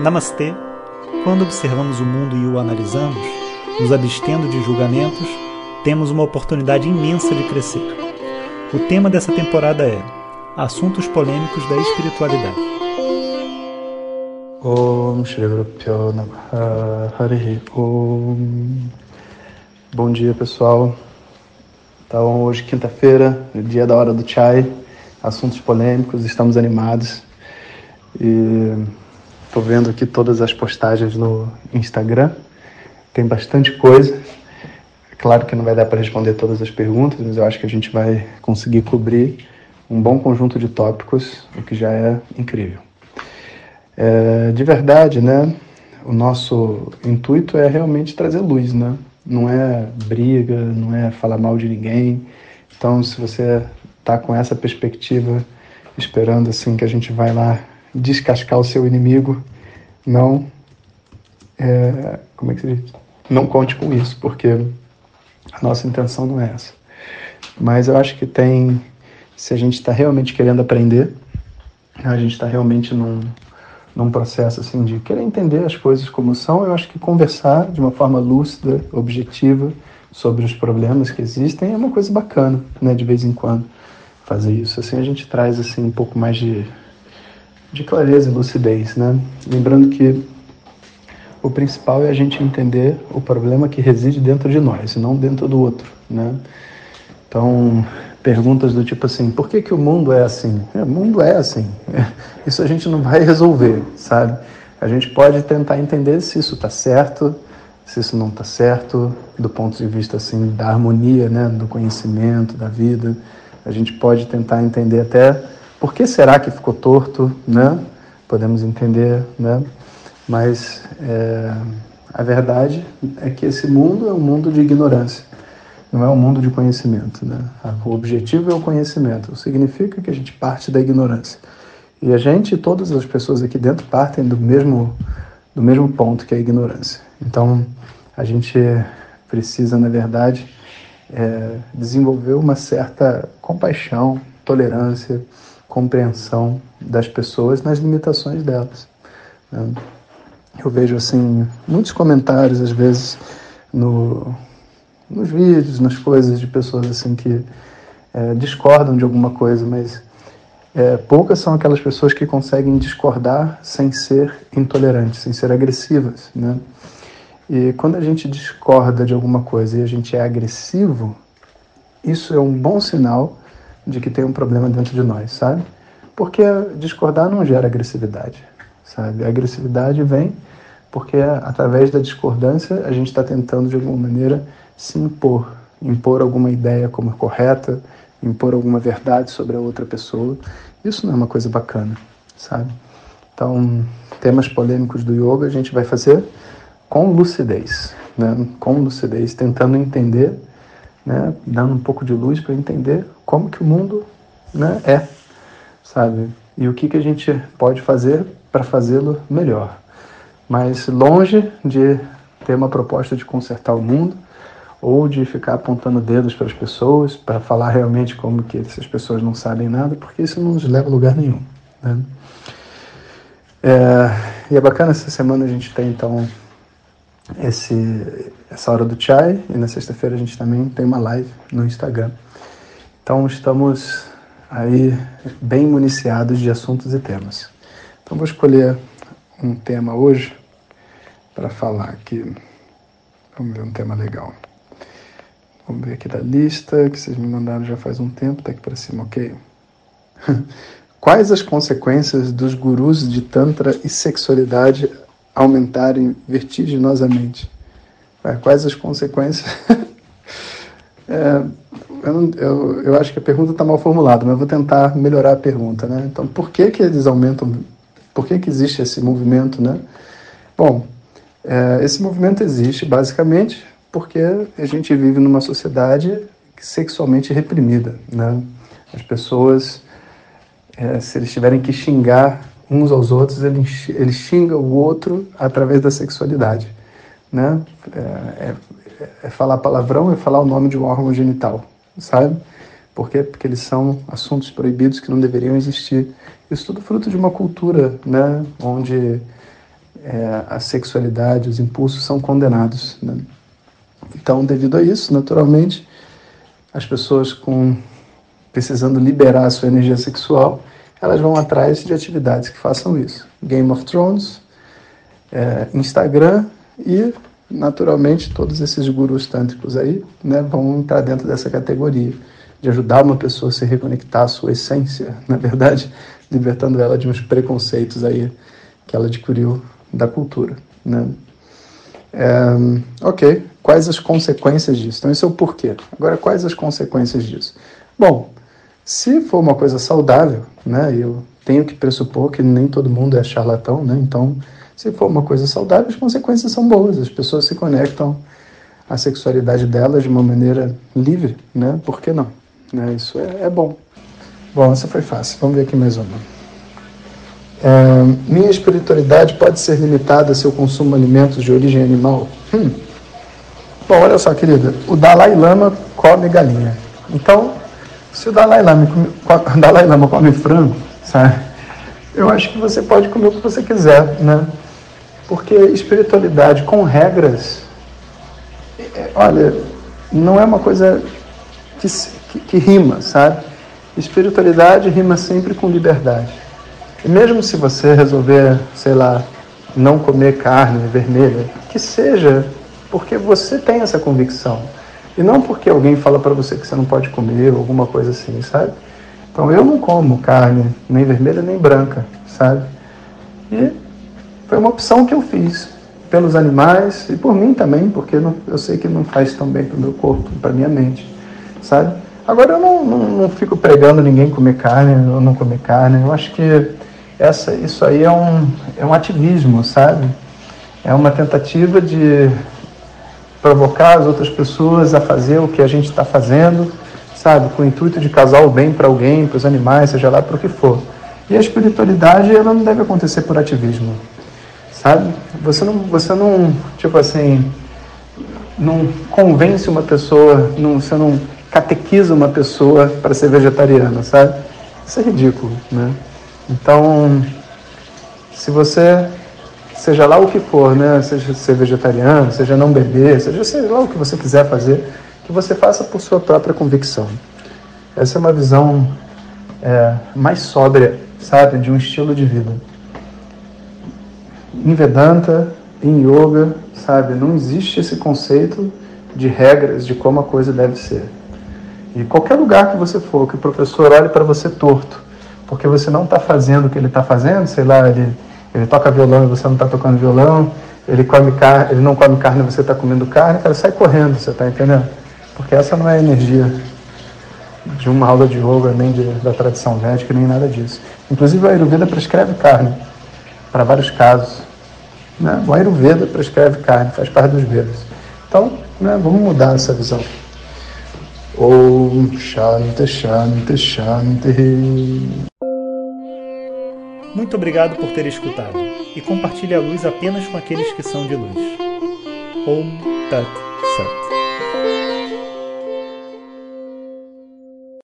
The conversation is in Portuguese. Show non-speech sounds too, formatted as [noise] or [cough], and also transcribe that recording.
Namastê. Quando observamos o mundo e o analisamos, nos abstendo de julgamentos, temos uma oportunidade imensa de crescer. O tema dessa temporada é Assuntos polêmicos da espiritualidade. Bom dia, pessoal. Então, hoje, quinta-feira, dia da hora do chai, assuntos polêmicos, estamos animados. E estou vendo aqui todas as postagens no Instagram. Tem bastante coisa. É claro que não vai dar para responder todas as perguntas, mas eu acho que a gente vai conseguir cobrir um bom conjunto de tópicos, o que já é incrível. É, de verdade, né? O nosso intuito é realmente trazer luz, né? Não é briga, não é falar mal de ninguém. Então, se você está com essa perspectiva, esperando assim que a gente vai lá descascar o seu inimigo, não, é, como é que se diz? Não conte com isso, porque a nossa intenção não é essa. Mas eu acho que tem, se a gente está realmente querendo aprender, a gente está realmente num, num processo assim de querer entender as coisas como são, eu acho que conversar de uma forma lúcida, objetiva sobre os problemas que existem é uma coisa bacana, né, de vez em quando fazer isso. Assim a gente traz assim um pouco mais de de clareza e lucidez, né? Lembrando que o principal é a gente entender o problema que reside dentro de nós, e não dentro do outro, né? Então, perguntas do tipo assim, por que, que o mundo é assim? É, o mundo é assim. [laughs] Isso a gente não vai resolver, sabe? A gente pode tentar entender se isso está certo, se isso não está certo, do ponto de vista assim da harmonia, né, do conhecimento, da vida. A gente pode tentar entender até por que será que ficou torto, né? Podemos entender, né? Mas é, a verdade é que esse mundo é um mundo de ignorância, não é um mundo de conhecimento, né? O objetivo é o conhecimento, significa que a gente parte da ignorância. E a gente, todas as pessoas aqui dentro partem do mesmo do mesmo ponto que é a ignorância. Então, a gente precisa, na verdade, é, desenvolver uma certa compaixão, tolerância, compreensão das pessoas nas limitações delas. Né? Eu vejo assim muitos comentários às vezes no, nos vídeos, nas coisas de pessoas assim que é, discordam de alguma coisa, mas é, poucas são aquelas pessoas que conseguem discordar sem ser intolerantes, sem ser agressivas, né? E quando a gente discorda de alguma coisa e a gente é agressivo, isso é um bom sinal de que tem um problema dentro de nós, sabe? Porque discordar não gera agressividade, sabe? A agressividade vem porque através da discordância a gente está tentando de alguma maneira se impor, impor alguma ideia como correta, impor alguma verdade sobre a outra pessoa. Isso não é uma coisa bacana, sabe? Então, temas polêmicos do yoga a gente vai fazer com lucidez, né? Com lucidez, tentando entender né, dando um pouco de luz para entender como que o mundo né, é, sabe? E o que, que a gente pode fazer para fazê-lo melhor. Mas longe de ter uma proposta de consertar o mundo ou de ficar apontando dedos para as pessoas, para falar realmente como que essas pessoas não sabem nada, porque isso não nos leva a lugar nenhum. Né? É, e é bacana essa semana a gente tem então esse, essa hora do chai e na sexta-feira a gente também tem uma live no Instagram. Então estamos aí bem municiados de assuntos e temas. Então vou escolher um tema hoje para falar aqui. Vamos ver um tema legal. Vamos ver aqui da lista que vocês me mandaram já faz um tempo, tá aqui para cima, ok? [laughs] Quais as consequências dos gurus de Tantra e sexualidade aumentarem vertiginosamente. Quais as consequências? [laughs] é, eu, eu, eu, acho que a pergunta está mal formulada, mas eu vou tentar melhorar a pergunta. Né? Então, por que, que eles aumentam? Por que, que existe esse movimento? Né? Bom, é, esse movimento existe basicamente porque a gente vive numa sociedade sexualmente reprimida. Né? As pessoas, é, se eles tiverem que xingar uns aos outros, ele, ele xinga o outro através da sexualidade. Né? É, é, é, falar palavrão, é falar o nome de um órgão genital, sabe? Por quê? Porque eles são assuntos proibidos que não deveriam existir. Isso tudo fruto de uma cultura, né? Onde é, a sexualidade, os impulsos são condenados. Né? Então, devido a isso, naturalmente, as pessoas com precisando liberar a sua energia sexual, elas vão atrás de atividades que façam isso. Game of Thrones, é, Instagram e, naturalmente, todos esses gurus tântricos aí né, vão entrar dentro dessa categoria de ajudar uma pessoa a se reconectar à sua essência, na verdade, [laughs] libertando ela de uns preconceitos aí que ela adquiriu da cultura. Né? É, ok, quais as consequências disso? Então, esse é o porquê. Agora, quais as consequências disso? Bom, se for uma coisa saudável, né, eu tenho que pressupor que nem todo mundo é charlatão, né, então, se for uma coisa saudável, as consequências são boas, as pessoas se conectam à sexualidade delas de uma maneira livre, né, por que não? Né, isso é, é bom. Bom, essa foi fácil, vamos ver aqui mais uma. É, minha espiritualidade pode ser limitada se eu consumo alimentos de origem animal? Hum. Bom, olha só, querida, o Dalai Lama come galinha. Então, se o Dalai Lama, come, o [laughs] Dalai Lama come frango, sabe? Eu acho que você pode comer o que você quiser, né? Porque espiritualidade com regras, é, olha, não é uma coisa que, que, que rima, sabe? Espiritualidade rima sempre com liberdade. E mesmo se você resolver, sei lá, não comer carne vermelha, que seja porque você tem essa convicção. E não porque alguém fala para você que você não pode comer ou alguma coisa assim, sabe? Então eu não como carne nem vermelha nem branca, sabe? E foi uma opção que eu fiz pelos animais e por mim também, porque não, eu sei que não faz tão bem para o meu corpo, para minha mente, sabe? Agora eu não, não, não, fico pregando ninguém comer carne ou não comer carne. Eu acho que essa, isso aí é um, é um ativismo, sabe? É uma tentativa de provocar as outras pessoas a fazer o que a gente está fazendo, sabe, com o intuito de causar o bem para alguém, para os animais, seja lá para o que for. E a espiritualidade ela não deve acontecer por ativismo, sabe? Você não, você não, tipo assim, não convence uma pessoa, não, você não catequiza uma pessoa para ser vegetariana, sabe? Isso é ridículo, né? Então, se você seja lá o que for, né? Seja ser vegetariano, seja não beber, seja sei lá o que você quiser fazer, que você faça por sua própria convicção. Essa é uma visão é, mais sóbria, sabe, de um estilo de vida. Em Vedanta, em Yoga, sabe, não existe esse conceito de regras de como a coisa deve ser. E qualquer lugar que você for, que o professor olhe para você torto, porque você não está fazendo o que ele está fazendo, sei lá, ele ele toca violão e você não está tocando violão, ele, come car ele não come carne e você está comendo carne, cara, sai correndo, você está entendendo? Porque essa não é a energia de uma aula de yoga, nem de, da tradição védica, nem nada disso. Inclusive o Ayurveda prescreve carne para vários casos. Né? O Ayurveda prescreve carne, faz parte dos Vedas. Então, né, vamos mudar essa visão. Om Shanti Shanti Shanti. Muito obrigado por ter escutado e compartilhe a luz apenas com aqueles que são de luz. Om Tat.